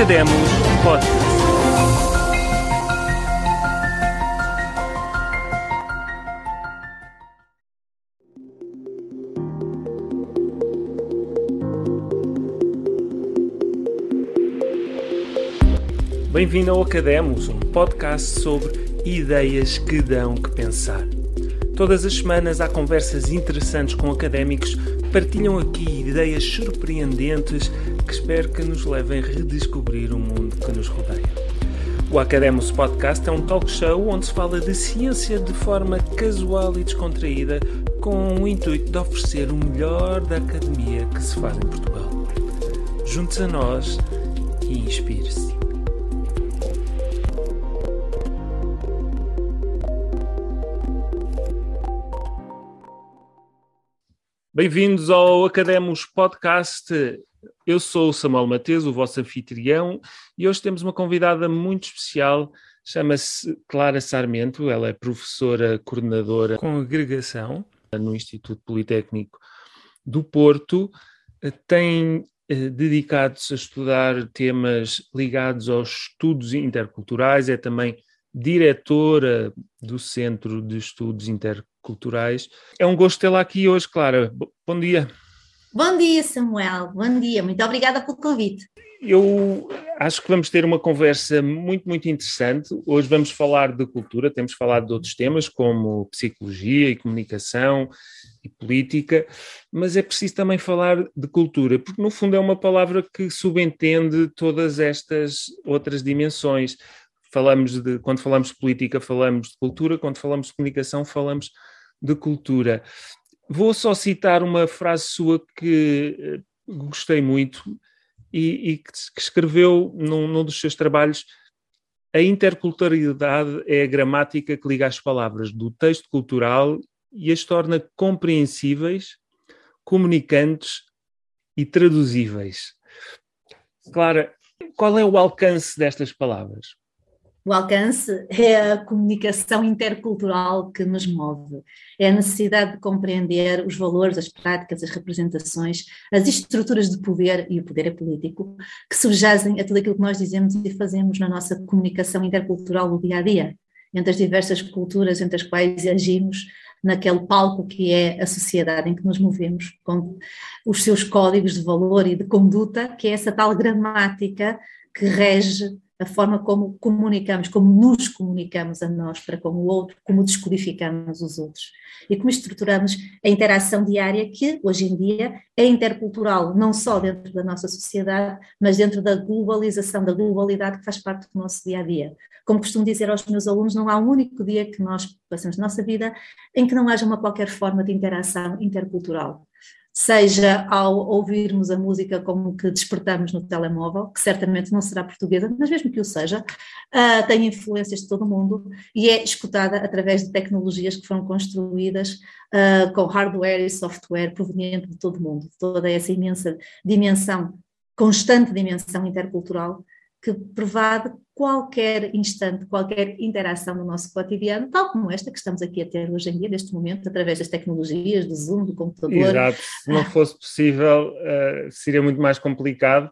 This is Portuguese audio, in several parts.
Academos Podcast. Bem-vindo ao Academos, um podcast sobre ideias que dão que pensar. Todas as semanas há conversas interessantes com académicos que partilham aqui ideias surpreendentes que espero que nos levem a redescobrir o mundo que nos rodeia. O Academos Podcast é um talk show onde se fala de ciência de forma casual e descontraída, com o intuito de oferecer o melhor da academia que se faz em Portugal. Junte-se a nós e inspire-se. Bem-vindos ao Academos Podcast. Eu sou o Samuel Mateus, o vosso anfitrião, e hoje temos uma convidada muito especial, chama-se Clara Sarmento, ela é professora coordenadora com agregação no Instituto Politécnico do Porto, tem eh, dedicado-se a estudar temas ligados aos estudos interculturais, é também diretora do Centro de Estudos Interculturais. É um gosto tê-la aqui hoje, Clara. Bom dia. Bom dia, Samuel. Bom dia. Muito obrigada pelo convite. Eu acho que vamos ter uma conversa muito, muito interessante. Hoje vamos falar de cultura, temos falado de outros temas como psicologia e comunicação e política, mas é preciso também falar de cultura, porque no fundo é uma palavra que subentende todas estas outras dimensões falamos de, quando falamos de política, falamos de cultura, quando falamos de comunicação, falamos de cultura. Vou só citar uma frase sua que eh, gostei muito e, e que, escreveu num, num dos seus trabalhos. A interculturalidade é a gramática que liga as palavras do texto cultural e as torna compreensíveis, comunicantes e traduzíveis. Clara, qual é o alcance destas palavras? O alcance é a comunicação intercultural que nos move, é a necessidade de compreender os valores, as práticas, as representações, as estruturas de poder, e o poder é político, que subjazem a tudo aquilo que nós dizemos e fazemos na nossa comunicação intercultural no dia a dia, entre as diversas culturas entre as quais agimos, naquele palco que é a sociedade em que nos movemos, com os seus códigos de valor e de conduta, que é essa tal gramática que rege a forma como comunicamos, como nos comunicamos a nós para com o outro, como descodificamos os outros e como estruturamos a interação diária que hoje em dia é intercultural, não só dentro da nossa sociedade, mas dentro da globalização, da globalidade que faz parte do nosso dia a dia. Como costumo dizer aos meus alunos, não há um único dia que nós passamos na nossa vida em que não haja uma qualquer forma de interação intercultural seja ao ouvirmos a música como que despertamos no telemóvel, que certamente não será portuguesa, mas mesmo que o seja, uh, tem influências de todo o mundo e é escutada através de tecnologias que foram construídas uh, com hardware e software proveniente de todo o mundo, toda essa imensa dimensão, constante dimensão intercultural que pervade qualquer instante, qualquer interação no nosso cotidiano, tal como esta que estamos aqui a ter hoje em dia, neste momento, através das tecnologias, do Zoom, do computador. Exato, se não fosse possível, uh, seria muito mais complicado,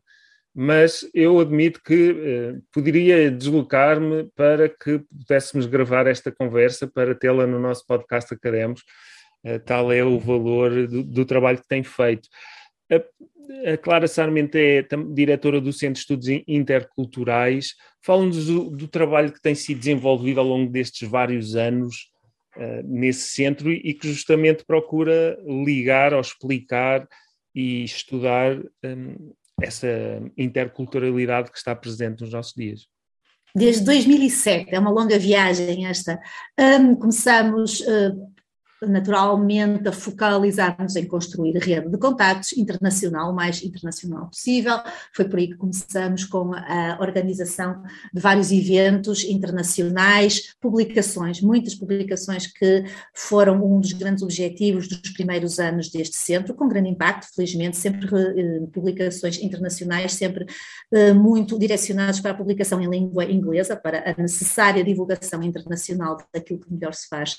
mas eu admito que uh, poderia deslocar-me para que pudéssemos gravar esta conversa, para tê-la no nosso podcast Academos, uh, tal é o valor do, do trabalho que tem feito. A Clara Sarmento é diretora do Centro de Estudos Interculturais. Fala-nos do, do, trabalho que tem sido desenvolvido ao longo destes vários anos uh, nesse centro e que justamente procura ligar ou explicar e estudar um, essa interculturalidade que está presente nos nossos dias. Desde 2007, é uma longa viagem esta. Um, começamos uh, naturalmente a focalizar-nos em construir rede de contactos internacional, o mais internacional possível. Foi por aí que começamos com a organização de vários eventos internacionais, publicações, muitas publicações que foram um dos grandes objetivos dos primeiros anos deste centro, com grande impacto, felizmente, sempre eh, publicações internacionais, sempre eh, muito direcionadas para a publicação em língua inglesa, para a necessária divulgação internacional daquilo que melhor se faz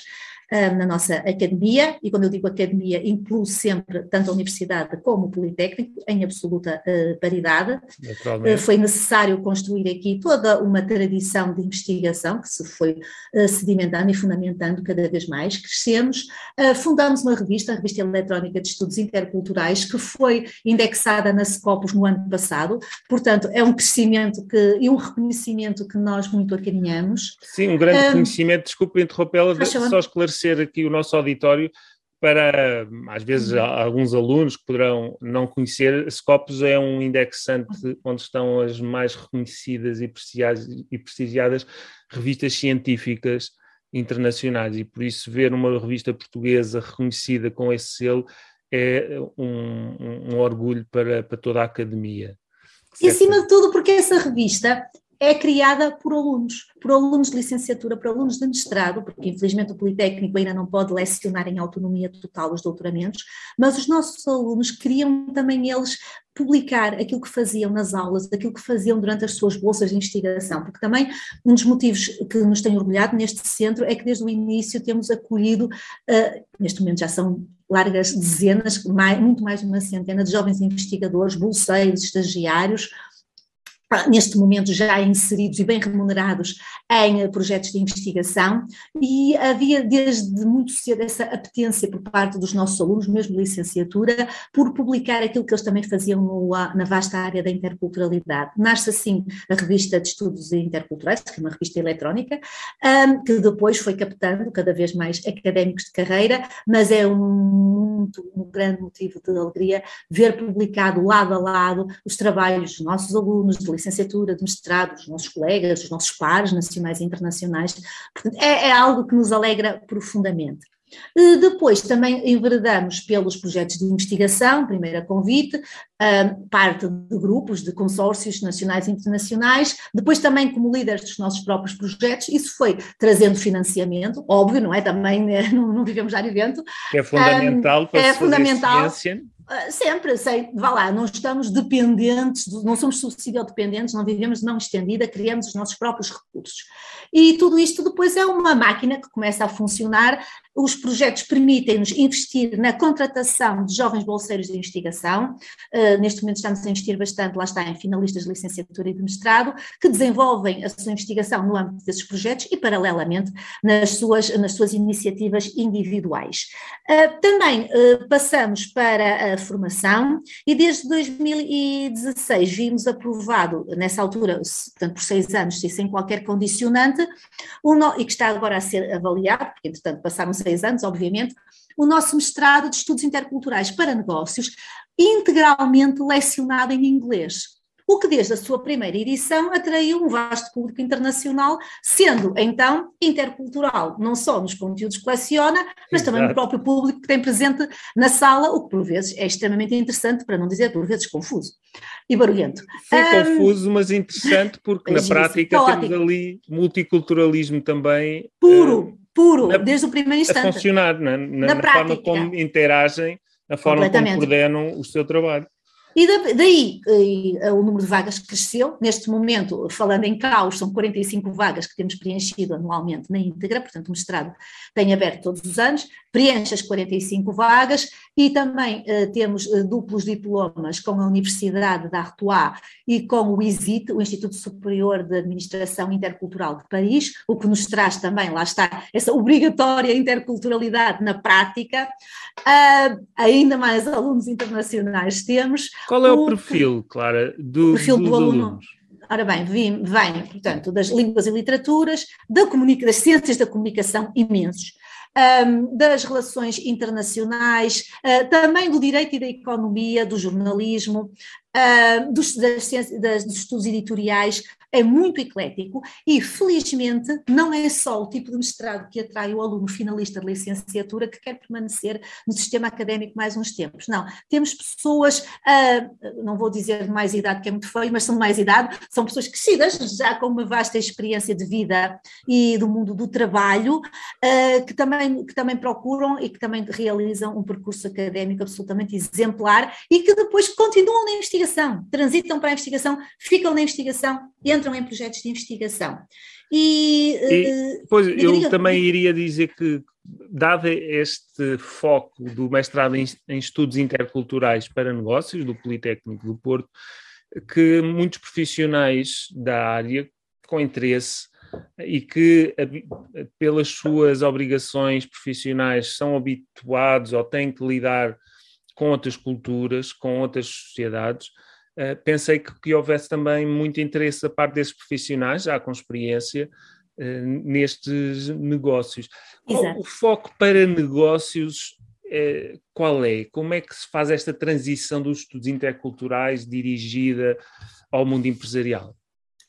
eh, na nossa academia, e quando eu digo academia, incluo sempre tanto a universidade como o Politécnico, em absoluta uh, paridade. Uh, foi necessário construir aqui toda uma tradição de investigação que se foi uh, sedimentando e fundamentando cada vez mais. Crescemos, fundamos uma revista, a Revista Eletrónica de Estudos Interculturais, que foi indexada na Scopus no ano passado, portanto, é um crescimento que, e um reconhecimento que nós muito acarinhamos. Sim, um grande reconhecimento, desculpe interrompê-la, só esclarecer aqui o nosso auditório, para, às vezes, uhum. alguns alunos que poderão não conhecer, Scopus é um indexante onde estão as mais reconhecidas e prestigiadas revistas científicas internacionais e por isso ver uma revista portuguesa reconhecida com esse selo é um, um orgulho para, para toda a academia. E acima de tudo porque essa revista é criada por alunos, por alunos de licenciatura, por alunos de mestrado, porque infelizmente o Politécnico ainda não pode lecionar em autonomia total os doutoramentos, mas os nossos alunos queriam também eles publicar aquilo que faziam nas aulas, aquilo que faziam durante as suas bolsas de investigação, porque também um dos motivos que nos tem orgulhado neste centro é que desde o início temos acolhido, uh, neste momento já são largas dezenas, mais, muito mais de uma centena de jovens investigadores, bolseiros, estagiários, neste momento já inseridos e bem remunerados em projetos de investigação e havia desde muito cedo essa apetência por parte dos nossos alunos, mesmo de licenciatura, por publicar aquilo que eles também faziam no, na vasta área da interculturalidade. Nasce assim a revista de estudos interculturais, que é uma revista eletrónica, que depois foi captando cada vez mais académicos de carreira, mas é um, muito, um grande motivo de alegria ver publicado lado a lado os trabalhos dos nossos alunos de licenciatura, de mestrado, dos nossos colegas, dos nossos pares nacionais e internacionais. É, é algo que nos alegra profundamente. Depois também enveredamos pelos projetos de investigação, primeiro a convite, parte de grupos, de consórcios nacionais e internacionais, depois também como líderes dos nossos próprios projetos, isso foi trazendo financiamento, óbvio, não é? Também né? não, não vivemos já evento. É fundamental para é fundamental. ciência ah, sempre, sei, vá lá, não estamos dependentes, não somos subsídio dependentes, não vivemos de mão estendida, criamos os nossos próprios recursos. E tudo isto depois é uma máquina que começa a funcionar, os projetos permitem-nos investir na contratação de jovens bolseiros de investigação, uh, neste momento estamos a investir bastante, lá está, em finalistas de licenciatura e de mestrado, que desenvolvem a sua investigação no âmbito desses projetos e, paralelamente, nas suas, nas suas iniciativas individuais. Uh, também uh, passamos para a formação e desde 2016 vimos aprovado, nessa altura, portanto por seis anos e sem qualquer condicionante, no, e que está agora a ser avaliado, porque entretanto passaram seis anos, obviamente, o nosso mestrado de estudos interculturais para negócios, integralmente lecionado em inglês o que desde a sua primeira edição atraiu um vasto público internacional, sendo então intercultural, não só nos conteúdos que coleciona, mas Exato. também no próprio público que tem presente na sala, o que por vezes é extremamente interessante, para não dizer por vezes confuso e barulhento. Foi um, confuso, mas interessante, porque na prática caótico. temos ali multiculturalismo também. Puro, uh, puro, na, desde o primeiro instante. A funcionar, na, na, na, na forma como interagem, na forma como coordenam o seu trabalho. E daí o número de vagas cresceu. Neste momento, falando em caos, são 45 vagas que temos preenchido anualmente na íntegra, portanto, o mestrado tem aberto todos os anos, preenche as 45 vagas e também uh, temos uh, duplos diplomas com a Universidade da Artois e com o ISIT, o Instituto Superior de Administração Intercultural de Paris, o que nos traz também, lá está, essa obrigatória interculturalidade na prática. Uh, ainda mais alunos internacionais temos. Qual é o, o perfil, Clara, do, perfil do aluno? Alunos? Ora bem, vem, vem, portanto, das línguas e literaturas, da das ciências da comunicação imensos, das relações internacionais, uh, também do direito e da economia, do jornalismo, uh, dos, das, das, dos estudos editoriais, é muito eclético e, felizmente, não é só o tipo de mestrado que atrai o aluno finalista de licenciatura que quer permanecer no sistema académico mais uns tempos. Não, temos pessoas, uh, não vou dizer de mais idade, que é muito feio, mas são de mais idade, são pessoas crescidas, já com uma vasta experiência de vida e do mundo do trabalho, uh, que, também, que também procuram e que também realizam um percurso académico absolutamente exemplar e que depois continuam na investigação investigação, transitam para a investigação, ficam na investigação, entram em projetos de investigação. E, e pois, eu diga, também iria dizer que, dado este foco do mestrado em, em estudos interculturais para negócios do Politécnico do Porto, que muitos profissionais da área com interesse e que, pelas suas obrigações profissionais, são habituados ou têm que lidar com outras culturas, com outras sociedades, uh, pensei que, que, houvesse também muito interesse da parte desses profissionais, já com experiência, uh, nestes negócios. Exato. O foco para negócios uh, qual é? Como é que se faz esta transição dos estudos interculturais dirigida ao mundo empresarial?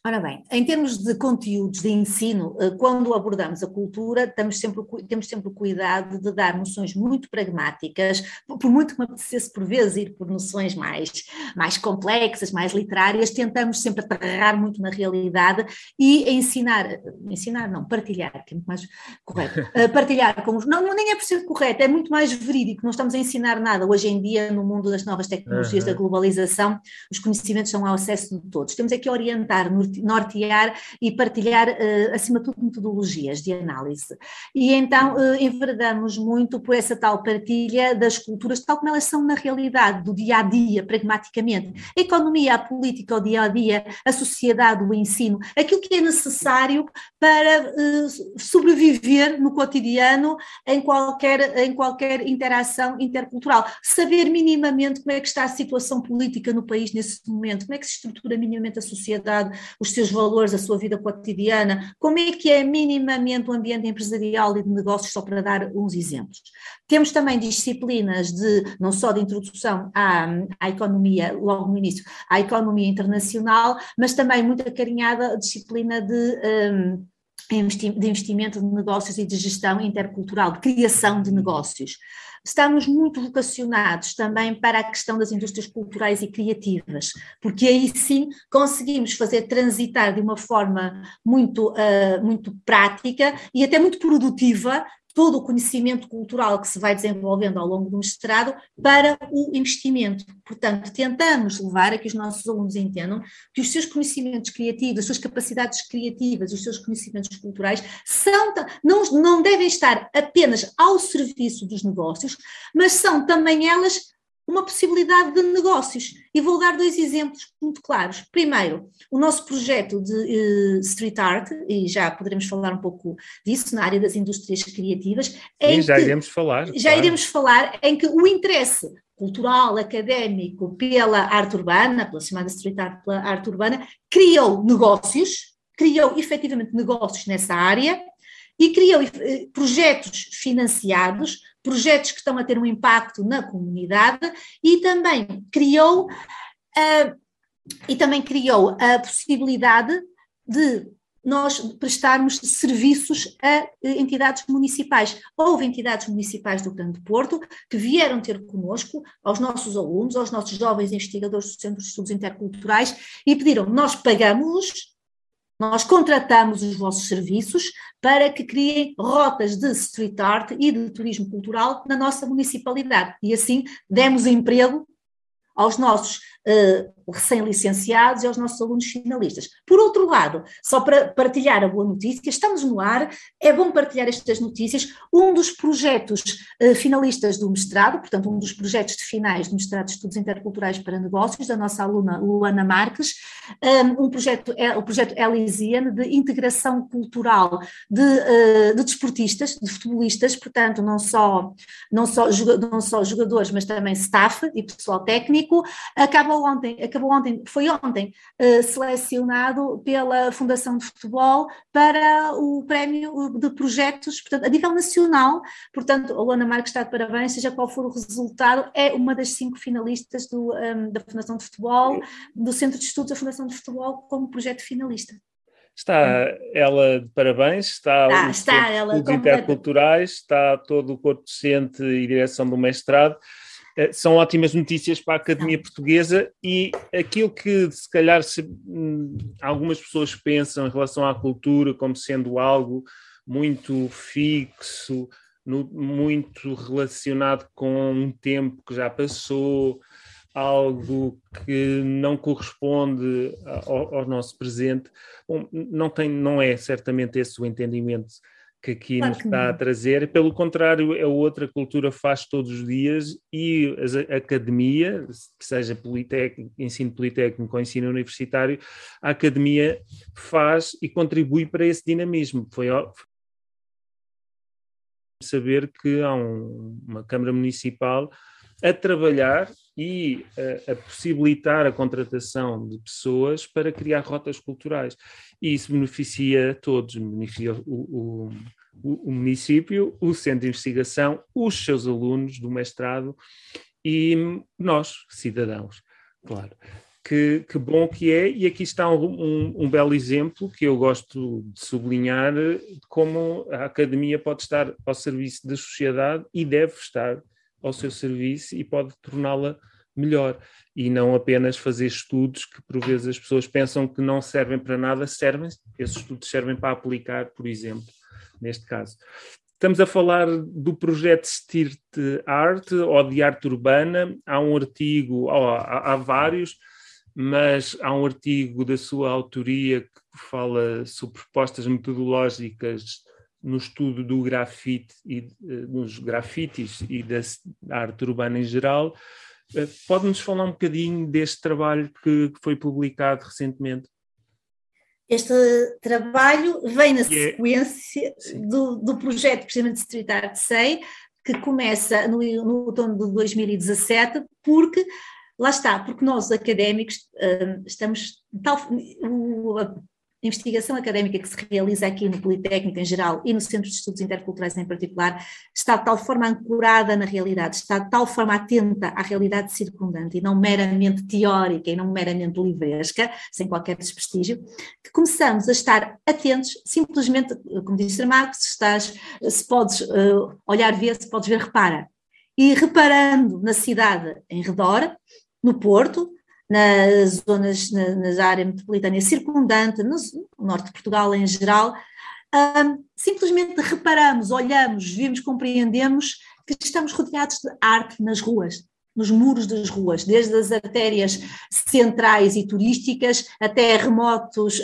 Ora bem, em termos de conteúdos de ensino, eh, quando abordamos a cultura, temos sempre, temos sempre o cuidado de dar noções muito pragmáticas, por muito que me apetecesse por vezes ir por noções mais, mais complexas, mais literárias, tentamos sempre aterrar muito na realidade e ensinar, ensinar não, partilhar, que é muito mais correto, eh, partilhar com os, não, nem é por ser correto, é muito mais verídico, não estamos a ensinar nada, hoje em dia no mundo das novas tecnologias, uhum. da globalização, os conhecimentos são ao acesso de todos, temos é que orientar no nortear e partilhar, uh, acima de tudo, metodologias de análise. E então uh, enveredamos muito por essa tal partilha das culturas, tal como elas são na realidade, do dia a dia, pragmaticamente. A economia, a política, o dia a dia, a sociedade, o ensino, aquilo que é necessário para uh, sobreviver no cotidiano em qualquer, em qualquer interação intercultural. Saber minimamente como é que está a situação política no país nesse momento, como é que se estrutura minimamente a sociedade, os seus valores, a sua vida cotidiana, como é que é minimamente o ambiente empresarial e de negócios, só para dar uns exemplos. Temos também disciplinas de, não só de introdução à, à economia, logo no início, à economia internacional, mas também muito acarinhada a disciplina de. Um, de investimento de negócios e de gestão intercultural, de criação de negócios. Estamos muito vocacionados também para a questão das indústrias culturais e criativas, porque aí sim conseguimos fazer transitar de uma forma muito, uh, muito prática e até muito produtiva todo o conhecimento cultural que se vai desenvolvendo ao longo do mestrado para o investimento. Portanto, tentamos levar a que os nossos alunos entendam que os seus conhecimentos criativos, as suas capacidades criativas, os seus conhecimentos culturais são, não, não devem estar apenas ao serviço dos negócios, mas são também elas uma possibilidade de negócios. E vou dar dois exemplos muito claros. Primeiro, o nosso projeto de uh, street art, e já poderemos falar um pouco disso na área das indústrias criativas. Sim, já iremos falar. Já claro. iremos falar em que o interesse cultural, académico pela arte urbana, pela chamada street art, pela arte urbana, criou negócios, criou efetivamente negócios nessa área e criou eh, projetos financiados projetos que estão a ter um impacto na comunidade e também criou uh, e também criou a possibilidade de nós prestarmos serviços a entidades municipais. Houve entidades municipais do Grande Porto que vieram ter connosco, aos nossos alunos, aos nossos jovens investigadores do Centro de Estudos Interculturais, e pediram: nós pagamos nós contratamos os vossos serviços para que criem rotas de street art e de turismo cultural na nossa municipalidade. E assim demos emprego aos nossos uh, recém-licenciados e aos nossos alunos finalistas. Por outro lado, só para partilhar a boa notícia, estamos no ar, é bom partilhar estas notícias. Um dos projetos uh, finalistas do mestrado, portanto, um dos projetos de finais do mestrado de Estudos Interculturais para Negócios, da nossa aluna Luana Marques, um, um projeto, é, o projeto Elysian, de integração cultural de, uh, de desportistas, de futebolistas, portanto, não só, não, só, não só jogadores, mas também staff e pessoal técnico, ontem, acabou ontem, foi ontem, uh, selecionado pela Fundação de Futebol para o prémio de projetos, portanto, a nível nacional, portanto, a Luana Marques está de parabéns, seja qual for o resultado, é uma das cinco finalistas do, um, da Fundação de Futebol, do Centro de Estudos da Fundação de Futebol, como projeto finalista. Está ela de parabéns, está, está, está ela interculturais, está todo o corpo docente e direção do mestrado. Eh, são ótimas notícias para a Academia Portuguesa e aquilo que se calhar se, hum, algumas pessoas pensam em relação à cultura como sendo algo muito fixo, no, muito relacionado com um tempo que já passou, algo que não corresponde ao, ao nosso presente. Bom, não, tem, não é certamente esse o entendimento que aqui claro nos está a trazer, pelo contrário, a outra cultura faz todos os dias e a academia, que seja politécnico, ensino politécnico ou ensino universitário, a academia faz e contribui para esse dinamismo. Foi saber que há um, uma Câmara Municipal a trabalhar e a, a, possibilitar a contratação de pessoas para criar rotas culturais. E isso beneficia todos, beneficia o, o, o, município, o centro de investigação, os seus alunos do mestrado e nós, cidadãos, claro. Que, que bom que é, e aqui está um, um, um, belo exemplo que eu gosto de sublinhar, como a academia pode estar ao serviço da sociedade e deve estar ao seu serviço e pode torná-la melhor e não apenas fazer estudos que por vezes as pessoas pensam que não servem para nada, servem, esses estudos servem para aplicar, por exemplo, neste caso. Estamos a falar do projeto Street Art ou de arte urbana. Há um artigo, há, há, vários, mas há um artigo da sua autoria que fala sobre propostas metodológicas no estudo do grafite e nos eh, grafites e da arte urbana em geral. Eh, pode-nos falar um bocadinho deste trabalho que foi publicado recentemente? Este trabalho vem na yeah. sequência do, do projeto precisamente de Street Art Say, que começa no, no outono de 2017, porque lá está, porque nós académicos uh, estamos tal, o, investigação académica que se realiza aqui no Politécnico em geral e no Centro de Estudos Interculturais em particular está de tal forma ancorada na realidade, está de tal forma atenta à realidade circundante e não meramente teórica e não meramente livresca, sem qualquer desprestígio, que começamos a estar atentos, simplesmente, como disse Marcos, se estás, se podes uh, olhar, ver, se podes ver, repara. E reparando na cidade em redor, no Porto, nas zonas, na, nas área metropolitana circundante, no, norte de Portugal em geral, um, simplesmente reparamos, olhamos, vimos, compreendemos que estamos rodeados de arte nas ruas, nos muros das ruas, desde as artérias centrais e turísticas até remotos.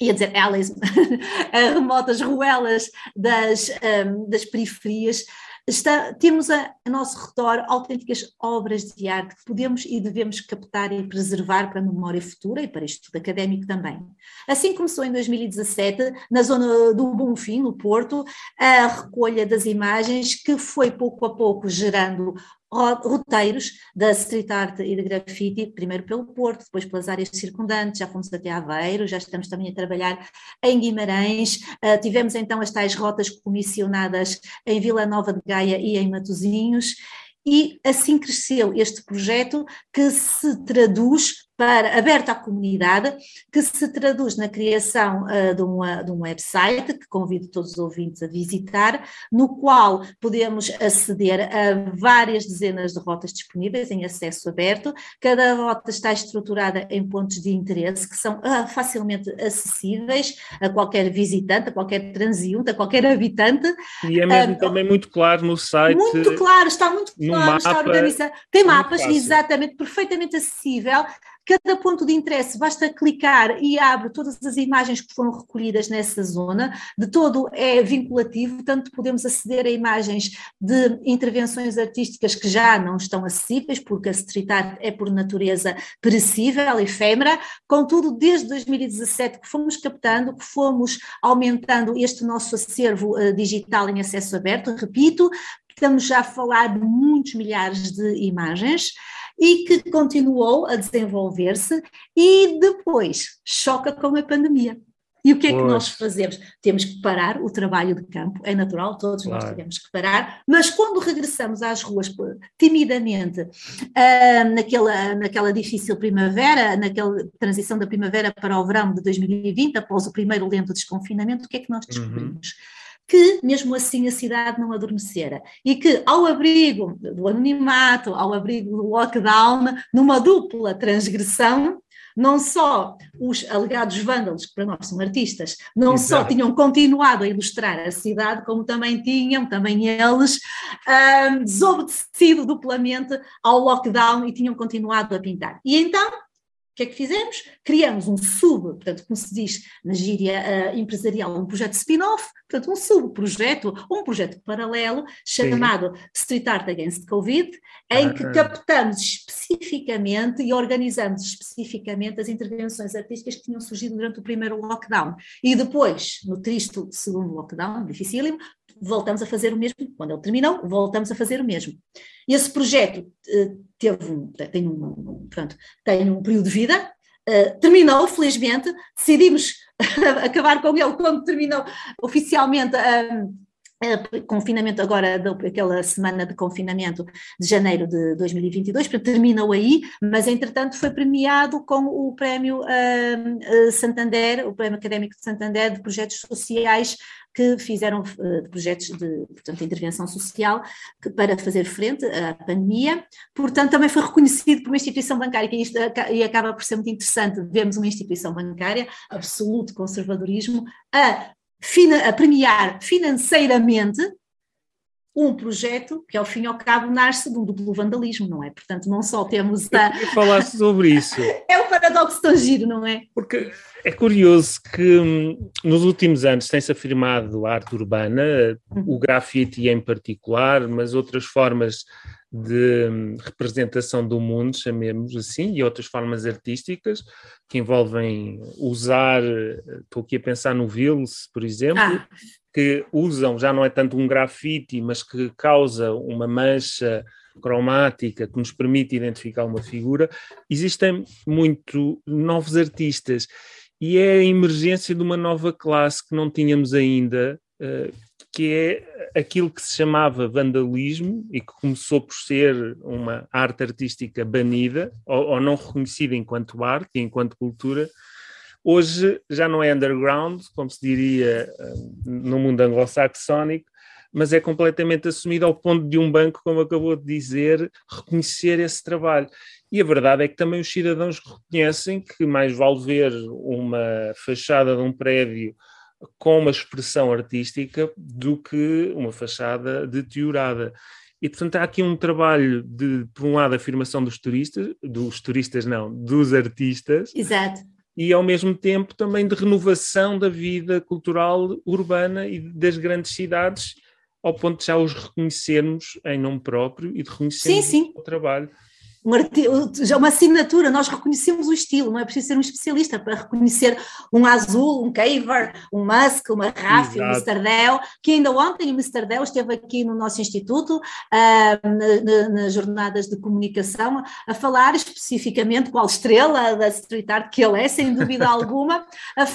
Ia dizer alleys, remotas ruelas das, um, das periferias, Está, temos a, a nosso redor autênticas obras de arte que podemos e devemos captar e preservar para a memória futura e para estudo académico também. Assim começou em 2017, na zona do Bonfim, no Porto, a recolha das imagens que foi pouco a pouco gerando roteiros da street art e de grafite, primeiro pelo Porto, depois pelas áreas circundantes, já fomos até Aveiro, já estamos também a trabalhar em Guimarães, uh, tivemos então as tais rotas comissionadas em Vila Nova de Gaia e em Matosinhos, e assim cresceu este projeto que se traduz para, aberto à comunidade, que se traduz na criação uh, de, uma, de um website, que convido todos os ouvintes a visitar, no qual podemos aceder a várias dezenas de rotas disponíveis em acesso aberto. Cada rota está estruturada em pontos de interesse que são uh, facilmente acessíveis a qualquer visitante, a qualquer transeunte, a qualquer habitante. E é mesmo uh, também muito claro no site. Muito claro, está muito claro, mapa, está organizado. Tem mapas, exatamente, perfeitamente acessível Cada ponto de interesse basta clicar e abre todas as imagens que foram recolhidas nessa zona, de todo é vinculativo, tanto podemos aceder a imagens de intervenções artísticas que já não estão acessíveis, porque a street art é por natureza perecível, efêmera, contudo, desde 2017 que fomos captando, que fomos aumentando este nosso acervo uh, digital em acesso aberto, repito, estamos já a falar de muitos milhares de imagens, e que continuou a desenvolver-se e depois choca com a pandemia. E o que é que nós fazemos? Temos que parar o trabalho de campo, é natural, todos claro. nós temos que parar, mas quando regressamos às ruas timidamente, uh, naquela, naquela difícil primavera, naquela transição da primavera para o verão de 2020, após o primeiro lento desconfinamento, o que é que nós uhum. descobrimos? Uhum que mesmo assim a cidade não adormecera e que ao abrigo do anonimato, ao abrigo do lockdown, numa dupla transgressão, não só os alegados vândalos, que para nós são artistas, não Exato. só tinham continuado a ilustrar a cidade, como também tinham, também eles, um, desobedecido duplamente ao lockdown e tinham continuado a pintar. E então o que é que fizemos? Criamos um sub, portanto, como se diz na gíria uh, empresarial, um projeto spin-off, portanto, um subprojeto, um projeto paralelo, chamado Sim. Street Art Against Covid, em ah, que captamos especificamente e organizamos especificamente as intervenções artísticas que tinham surgido durante o primeiro lockdown. E depois, no triste segundo lockdown, dificílimo, voltamos a fazer o mesmo. Quando ele terminou, voltamos a fazer o mesmo. Esse projeto uh, teve um, tem, um, pronto, tem um período de vida, uh, terminou, felizmente, decidimos acabar com ele quando terminou oficialmente confinamento agora, aquela semana de confinamento de janeiro de 2022, terminou aí, mas entretanto foi premiado com o prémio uh, Santander, o prémio académico de Santander de projetos sociais que fizeram uh, projetos de portanto, intervenção social que, para fazer frente à pandemia. Portanto, também foi reconhecido por uma instituição bancária, que isto, e acaba por ser muito interessante, vemos uma instituição bancária, absoluto conservadorismo, a a premiar financeiramente um projeto que, ao fim e ao cabo, nasce de um duplo vandalismo, não é? Portanto, não só temos a. Eu falar sobre isso. é um paradoxo tão giro, não é? Porque é curioso que hum, nos últimos anos tem-se afirmado a arte urbana, uhum. o grafite em particular, mas outras formas de hum, representação do mundo, chamemos assim, e outras formas artísticas que envolvem usar, estou aqui a pensar no Vils, por exemplo, ah. Que usam, já não é tanto um grafite, mas que causa uma mancha cromática que nos permite identificar uma figura. Existem muito novos artistas e é a emergência de uma nova classe que não tínhamos ainda, uh, que é aquilo que se chamava vandalismo e que começou por ser uma arte artística banida ou, ou não reconhecida enquanto arte e enquanto cultura, hoje já não é underground, como se diria eh, no mundo anglo-saxónico, mas é completamente assumido ao ponto de um banco, como acabou de dizer, reconhecer esse trabalho. E a verdade é que também os cidadãos reconhecem que mais vale ver uma fachada de um prédio com uma expressão artística do que uma fachada deteriorada. E, portanto, há aqui um trabalho de, por um lado, afirmação dos turistas, dos turistas não, dos artistas. Exato. E, ao mesmo tempo, também de renovação da vida cultural urbana e das grandes cidades, ao ponto de já os reconhecermos em nome próprio e de reconhecermos sim, sim. o trabalho uma assinatura, nós reconhecemos o estilo, não é preciso ser um especialista para reconhecer um azul, um caver, um musk, uma rafi, um Mr. Dell, que ainda ontem o Mr. Dell esteve aqui no nosso instituto, uh, na, nas jornadas de comunicação, a falar especificamente qual estrela da street art que ele é, sem dúvida alguma, a,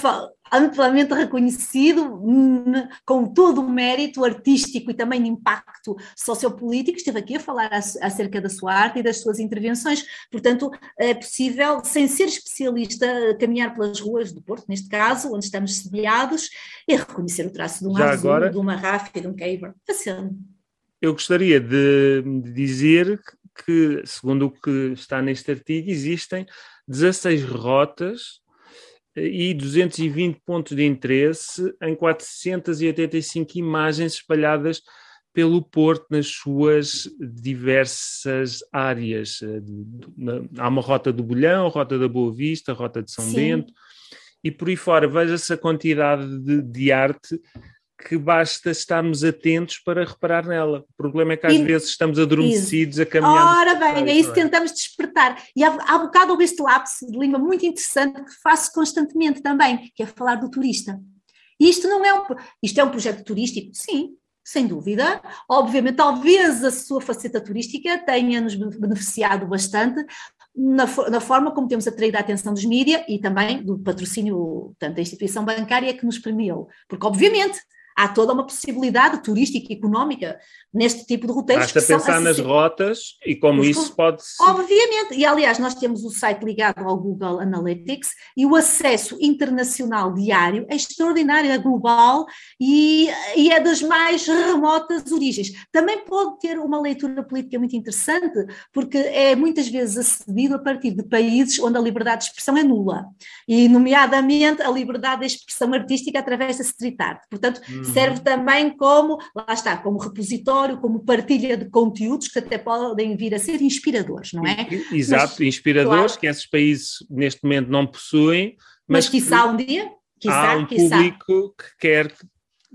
amplamente reconhecido, hum, com todo o mérito artístico e também impacto sociopolítico, esteve aqui a falar acerca da sua arte e das suas intervenções. Portanto, é possível, sem ser especialista, caminhar pelas ruas do Porto, neste caso, onde estamos sediados, e reconhecer o traço de um Já azul, agora, de uma Rafa, de um Caber. Fácil. Eu gostaria de dizer que, segundo o que está neste artigo, existem 16 rotas e 220 pontos de interesse em 485 imagens espalhadas pelo Porto nas suas diversas áreas. Há uma rota do Bolhão, a rota da Boa Vista, a rota de São Sim. Bento, e por aí fora, veja-se a quantidade de, de arte que basta estarmos atentos para reparar nela. O problema é que às e, vezes estamos adormecidos isso. a caminhar. Ora bem, é isso que é? tentamos despertar. E há, há bocado houve este lapso de língua muito interessante que faço constantemente também, que é falar do turista. E isto não é um, isto é um projeto turístico? Sim, sem dúvida. Obviamente, talvez a sua faceta turística tenha-nos beneficiado bastante na, na, forma como temos atraído a atenção dos mídias e também do patrocínio, tanto da instituição bancária que nos premiou. Porque, obviamente, há toda uma possibilidade turística e económica neste tipo de roteiros. Basta pensar nas rotas e como Os, isso pode ser. Obviamente, e aliás, nós temos o site ligado ao Google Analytics e o acesso internacional diário é extraordinário, é global e, e é das mais remotas origens. Também pode ter uma leitura política muito interessante, porque é muitas vezes acedido a partir de países onde a liberdade de expressão é nula, e nomeadamente a liberdade de expressão artística através da street art. Portanto, uhum. Serve também como, lá está, como repositório, como partilha de conteúdos que até podem vir a ser inspiradores, não é? Exato, mas, inspiradores claro, que esses países neste momento não possuem. Mas, mas quiçá um dia, quiçá, há um público que quer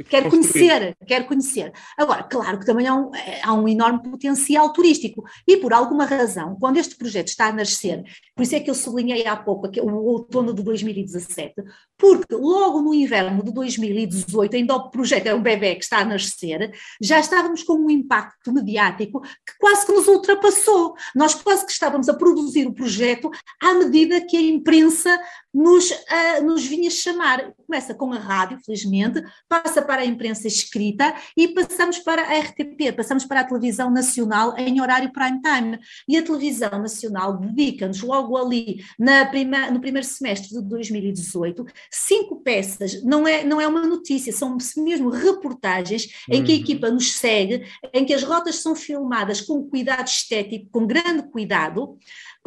Quer conhecer, quer conhecer. Agora, claro que também há um, há um, enorme potencial turístico e por alguma razão, quando este projeto está a nascer, por isso é que eu sublinhei há pouco o outono de 2017, porque logo no inverno de 2018, ainda o projeto é um bebê que está a nascer, já estávamos com um impacto mediático que quase que nos ultrapassou. Nós quase que estávamos a produzir o projeto à medida que a imprensa nos, uh, nos vinha chamar. Começa com a rádio, felizmente, passa para a imprensa escrita e passamos para a RTP, passamos para a televisão nacional em horário prime time. E a televisão nacional dedica-nos logo ali, na prima, no primeiro semestre de 2018, cinco peças. Não é, não é uma notícia, são mesmo reportagens em que a uhum. equipa nos segue, em que as rotas são filmadas com cuidado estético, com grande cuidado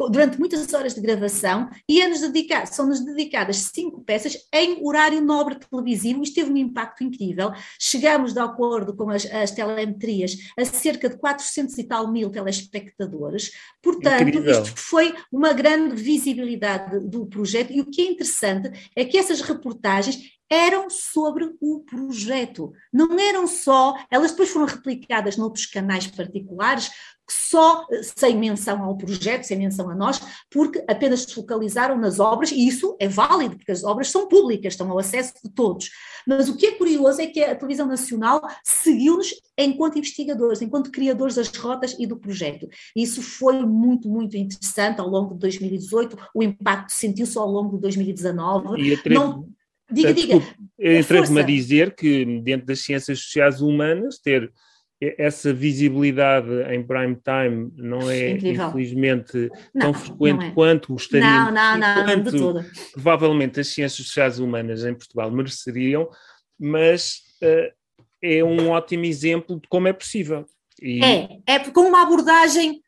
durante muitas horas de gravação e é-nos dedicado, são-nos dedicadas cinco peças em horário nobre televisivo. Isto teve um impacto incrível. Chegamos, de acordo com as, as telemetrias, a cerca de 400 e tal mil telespectadores. Portanto, incrível. isto foi uma grande visibilidade do projeto e o que é interessante é que essas reportagens eram sobre o projeto, não eram só, elas depois foram replicadas noutros canais particulares, só sem menção ao projeto, sem menção a nós, porque apenas se focalizaram nas obras, e isso é válido, porque as obras são públicas, estão ao acesso de todos. Mas o que é curioso é que a televisão nacional seguiu-nos enquanto investigadores, enquanto criadores das rotas e do projeto. Isso foi muito, muito interessante ao longo de 2018, o impacto sentiu-se ao longo de 2019. E atrevo, Não, diga, diga. Atrevo-me a dizer que dentro das ciências sociais humanas, ter essa visibilidade em prime time não é, Incrível. infelizmente, não, tão frequente é. quanto gostaríamos. Não, não, não, de tudo. Provavelmente as ciências sociais humanas em Portugal mereceriam, mas uh, é um ótimo exemplo de como é possível. E... É, é com uma abordagem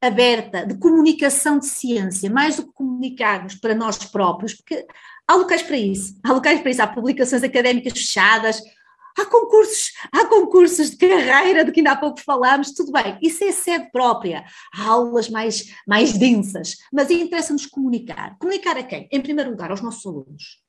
aberta de comunicação de ciência, mais do que comunicarmos para nós próprios, porque há locais para isso, há locais para isso, há publicações académicas fechadas, Há concursos, há concursos de carreira, de que ainda há pouco falámos, tudo bem, isso é sede própria, há aulas mais, mais densas, mas interessa-nos comunicar. Comunicar a quem? Em primeiro lugar, aos nossos alunos,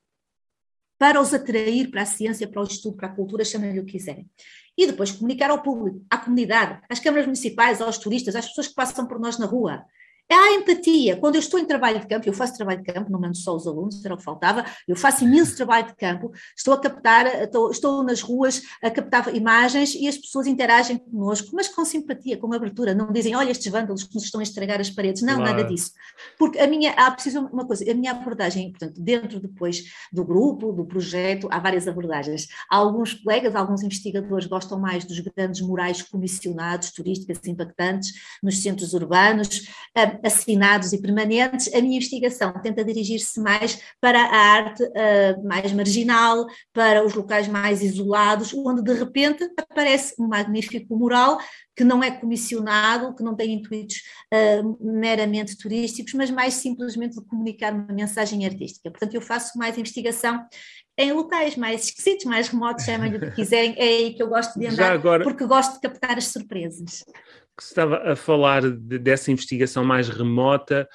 para os atrair para a ciência, para o estudo, para a cultura, chamem-lhe o que quiserem. E depois comunicar ao público, à comunidade, às câmaras municipais, aos turistas, às pessoas que passam por nós na rua. Há empatia. Quando eu estou em trabalho de campo, eu faço trabalho de campo, não mando só os alunos, era o que faltava, eu faço imenso trabalho de campo, estou a captar, estou, estou nas ruas a captar imagens e as pessoas interagem connosco, mas com simpatia, com abertura, não dizem, olha estes vândalos que nos estão a estragar as paredes, não, claro. nada disso. Porque a minha, há preciso uma coisa, a minha abordagem, portanto, dentro depois do grupo, do projeto, há várias abordagens. Há alguns colegas, alguns investigadores gostam mais dos grandes murais comissionados, turísticos impactantes, nos centros urbanos, assinados e permanentes, a minha investigação tenta dirigir-se mais para a arte uh, mais marginal, para os locais mais isolados, onde de repente aparece um magnífico mural que não é comissionado, que não tem intuitos uh, meramente turísticos, mas mais simplesmente de comunicar uma mensagem artística. Portanto, eu faço mais investigação em locais mais esquisitos, mais remotos, chamem-lhe o que quiserem, é aí que eu gosto de andar, agora... porque gosto de captar as surpresas que estava a falar de, dessa investigação mais remota,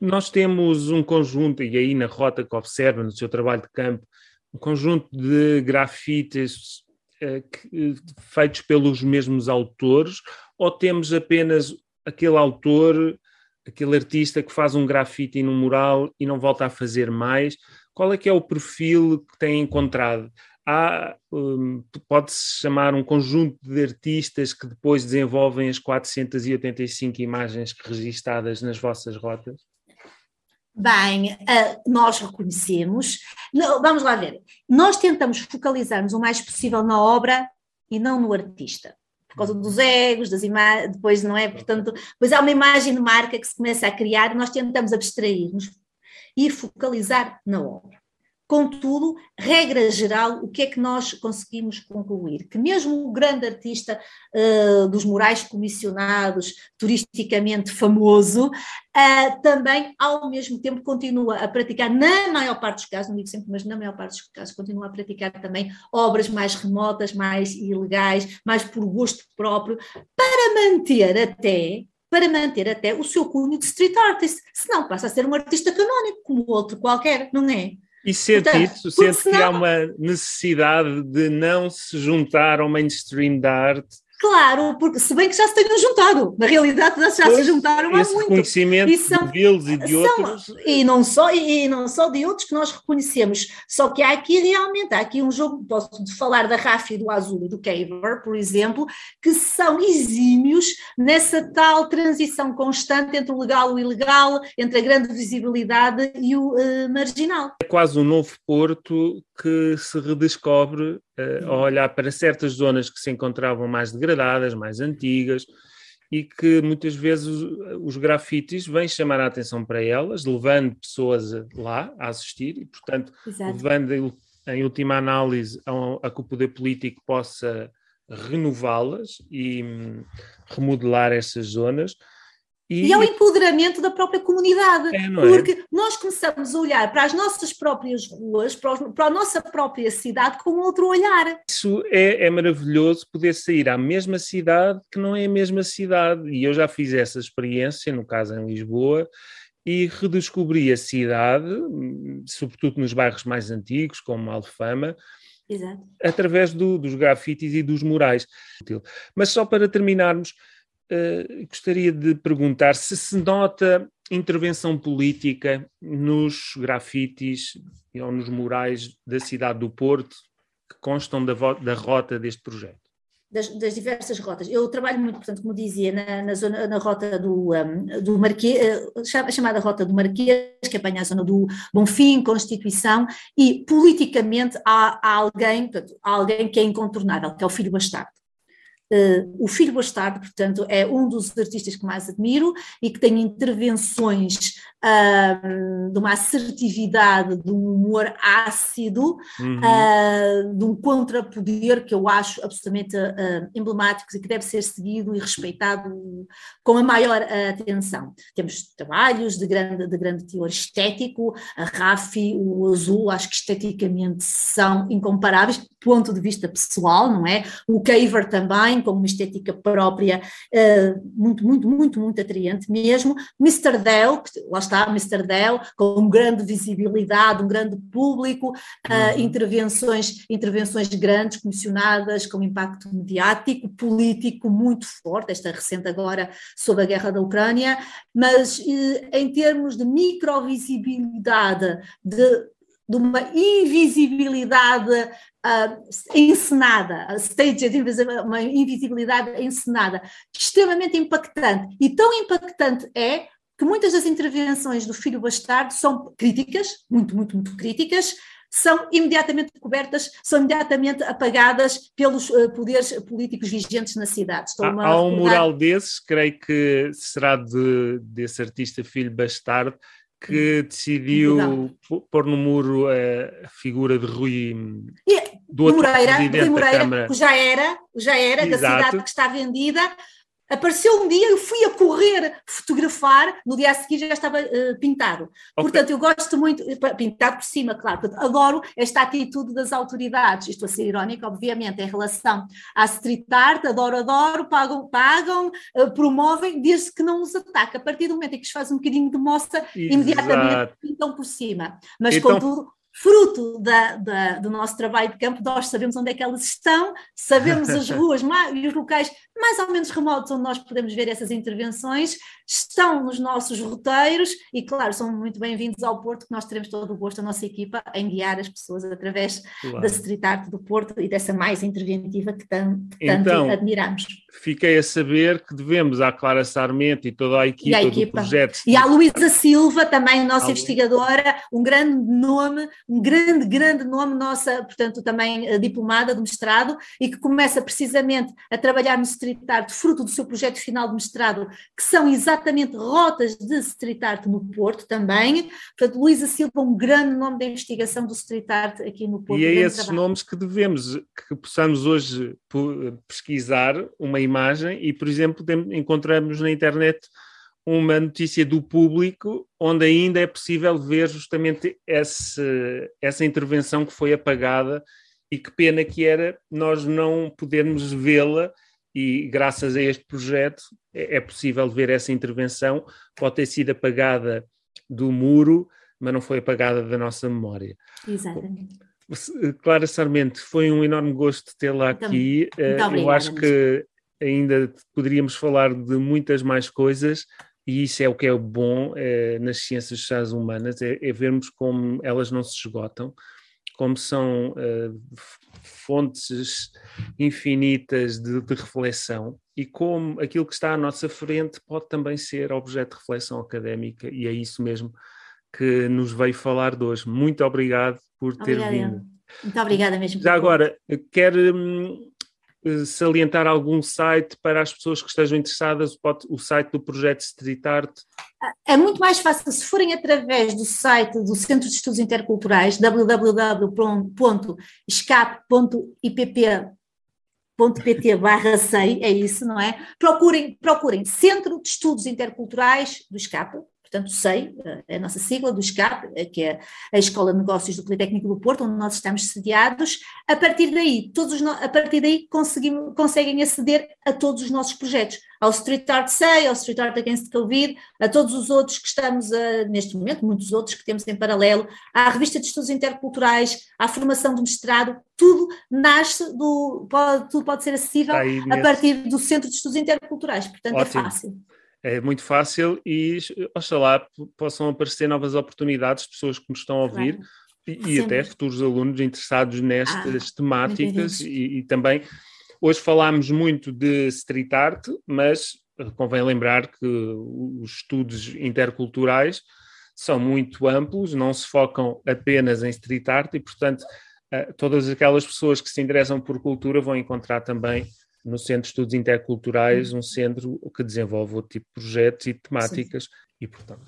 nós temos um conjunto, e aí na rota que observa no seu trabalho de campo, um conjunto de grafites eh, que, feitos pelos mesmos autores, ou temos apenas aquele autor, aquele artista que faz um grafite num mural e não volta a fazer mais? Qual é que é o perfil que tem encontrado? Há, um, pode-se chamar um conjunto de artistas que depois desenvolvem as 485 imagens registadas nas vossas rotas? Bem, nós reconhecemos, vamos lá ver, nós tentamos focalizar-nos o mais possível na obra e não no artista. Por causa dos egos, das imagens, depois não é, portanto, depois há uma imagem de marca que se começa a criar, nós tentamos abstrair-nos e focalizar na obra. Contudo, regra geral, o que é que nós conseguimos concluir? Que mesmo o grande artista uh, dos murais comissionados, turisticamente famoso, uh, também, ao mesmo tempo, continua a praticar, na maior parte dos casos, não digo sempre, mas na maior parte dos casos, continua a praticar também obras mais remotas, mais ilegais, mais por gosto próprio, para manter até para manter até o seu cunho de street artist, senão passa a ser um artista canónico, como outro qualquer, não é? E sente Portanto, isso, sente senão... que há uma necessidade de não se juntar ao mainstream da arte Claro, porque se bem que já se tenham juntado, na realidade já pois, se juntaram há muito. reconhecimento e são, deles e de são, outros. E não, só, e não só de outros que nós reconhecemos, só que há aqui realmente, há aqui um jogo, posso falar da Rafi, do Azul e do Caver, por exemplo, que são exímios nessa tal transição constante entre o legal e o ilegal, entre a grande visibilidade e o uh, marginal. É quase um novo Porto que se redescobre uh, a olhar para certas zonas que se encontravam mais degradadas, mais antigas, e que muitas vezes os, os grafites vêm chamar a atenção para elas, levando pessoas lá a assistir, e portanto Exato. levando em última análise a, a que o poder político possa renová-las e hum, remodelar essas zonas e, e ao empoderamento da própria comunidade, é, é? porque é? nós começamos a olhar para as nossas próprias ruas, para, os, para, a nossa própria cidade com outro olhar. Isso é, é, maravilhoso poder sair à mesma cidade que não é a mesma cidade, e eu já fiz essa experiência, no caso em Lisboa, e redescobri a cidade, sobretudo nos bairros mais antigos, como Alfama, Exato. através do, dos grafites e dos murais. Mas só para terminarmos, Uh, gostaria de perguntar se se nota intervenção política nos grafites ou nos murais da cidade do Porto que constam da, da rota deste projeto. Das, das, diversas rotas. Eu trabalho muito, portanto, como dizia, na, na zona, na rota do, um, do Marquês, uh, chamada rota do Marquês, que apanha a zona do Bonfim, Constituição, e politicamente há, há alguém, portanto, há alguém que é incontornável, que é o filho bastardo. O Filho Bastardo, portanto, é um dos artistas que mais admiro e que tem intervenções de uma assertividade, de um humor ácido, uhum. uh, de um contrapoder que eu acho absolutamente uh, emblemático e que deve ser seguido e respeitado com a maior atenção. Temos trabalhos de grande, de grande teor estético, a Rafi, o Azul, acho que esteticamente são incomparáveis, do ponto de vista pessoal, não é? O Caver também, com uma estética própria, muito, muito, muito, muito atraente mesmo. Mr. Dell, lá está, Mr. Dell, com grande visibilidade, um grande público, ah, uhum. uh, intervenções, intervenções grandes, comissionadas, com impacto mediático, político muito forte, esta recente agora sobre a guerra da Ucrânia, mas uh, em termos de microvisibilidade, de de uma invisibilidade uh, encenada, staged, uma invisibilidade encenada, extremamente impactante. E tão impactante é que muitas das intervenções do filho bastardo são críticas, muito, muito, muito críticas, são imediatamente cobertas, são imediatamente apagadas pelos uh, poderes políticos vigentes na cidade. Há, há, um mural desses, creio que será de, desse artista filho bastardo, que decidiu pôr no muro a figura de Rui, do outro Moreira, Rui Moreira, que já era, já era da cidade que está vendida, Apareceu um dia, eu fui a correr fotografar, no dia a seguir já estava uh, pintado. Okay. Portanto, eu gosto muito, eh, pintado por cima, claro, portanto, adoro esta atitude das autoridades. Estou a ser irónica, obviamente, em relação à street art, adoro, adoro, pagam, pagam uh, promovem, desde que não os ataca. A partir do momento em que se faz um bocadinho de moça, imediatamente pintam por cima. Mas, então... contudo fruto da, da, do nosso trabalho de campo, nós sabemos onde é que elas estão, sabemos as ruas e os locais mais ou menos remotos onde nós podemos ver essas intervenções, estão nos nossos roteiros e, claro, são muito bem-vindos ao Porto, que nós teremos todo o gosto, a nossa equipa, em guiar as pessoas através claro. da street art do Porto e dessa mais interventiva que, tanto, que então, tanto admiramos. Fiquei a saber que devemos à Clara Sarmento e toda a equipa, a equipa. do projeto. E à Luísa Silva, também nossa investigadora, um grande nome, um grande, grande nome, nossa, portanto, também eh, diplomada do mestrado, e que começa precisamente a trabalhar no street art, fruto do seu projeto final de mestrado, que são exatamente rotas de street art no Porto também. Portanto, Luísa Silva, um grande nome da investigação do street art aqui no Porto. E é esses trabalho. nomes que devemos, que possamos hoje pesquisar uma imagem e, por exemplo, encontramos na internet uma notícia do público onde ainda é possível ver justamente esse, essa intervenção que foi apagada e que pena que era nós não podermos vê-la e graças a este projeto é, é possível ver essa intervenção, pode ter sido apagada do muro, mas não foi apagada da nossa memória. Exatamente. Clara Sarmento, foi um enorme gosto tê-la aqui. Muito eh, Eu acho que ainda poderíamos falar de muitas mais coisas, e isso é o que é bom é, nas ciências sociais humanas, é, é, vermos como elas não se esgotam, como são uh, fontes infinitas de, de, reflexão e como aquilo que está à nossa frente pode também ser objeto de reflexão académica, e é isso mesmo que nos veio falar de hoje. Muito obrigado por ter obrigada. vindo. Muito obrigada mesmo. Já agora, quer hum, salientar algum site para as pessoas que estejam interessadas, o site do projeto Street Art? É muito mais fácil se forem através do site do Centro de Estudos Interculturais, www.escape.ipp.pt barra SEI, é isso, não é? Procurem, procurem Centro de Estudos Interculturais do Escape, portanto, SEI, é a nossa sigla do SCAP, eh, que é a Escola de Negócios do Politécnico do Porto, onde nós estamos sediados. A partir daí, todos a partir daí conseguimos, conseguem aceder a todos os nossos projetos, ao Street Art SEI, ao Street Art Against Covid, a todos os outros que estamos a, neste momento, muitos outros que temos em paralelo, à Revista de Estudos Interculturais, à formação do mestrado, tudo nasce do, pode, tudo pode ser acessível a partir do Centro de Estudos Interculturais, portanto é Ótimo. é fácil é muito fácil e oxalá possam aparecer novas oportunidades, pessoas que nos estão a ouvir claro. e, e até futuros alunos interessados nestas ah, temáticas e, e, também hoje falámos muito de street art, mas convém lembrar que os estudos interculturais são muito amplos, não se focam apenas em street art e, portanto, eh, todas aquelas pessoas que se interessam por cultura vão encontrar também no Centro de Estudos Interculturais, um centro que desenvolve outro tipo de projetos e temáticas, Sim. e portanto.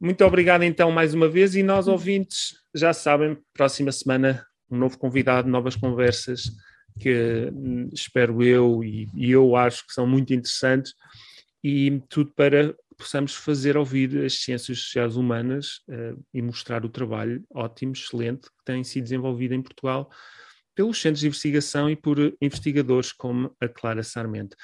Muito obrigado então mais uma vez, e nós ouvintes já sabem, próxima semana um novo convidado, novas conversas que hum, espero eu e, e eu acho que são muito interessantes e tudo para possamos fazer ouvir as ciências sociais humanas uh, e mostrar o trabalho ótimo, excelente que tem sido desenvolvido em Portugal pelos centros de investigação e por investigadores como a Clara Sarmento.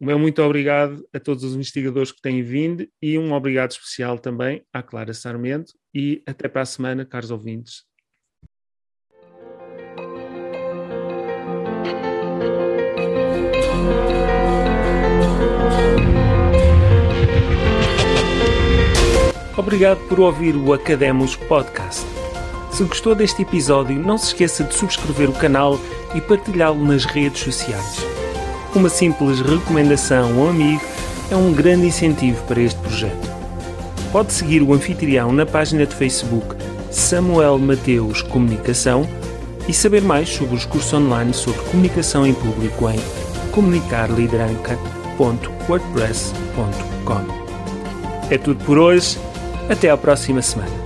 O meu muito obrigado a todos os investigadores que têm vindo e um obrigado especial também à Clara Sarmento e até para a semana, caros ouvintes. Obrigado por ouvir o Academos Podcast. Se gostou deste episódio, não se esqueça de subscrever o canal e partilhá-lo nas redes sociais. Uma simples recomendação ou amigo é um grande incentivo para este projeto. Pode seguir o anfitrião na página de Facebook Samuel Mateus Comunicação e saber mais sobre os cursos online sobre comunicação em público em comunicarlideranca.wordpress.com. É tudo por hoje. Até à próxima semana.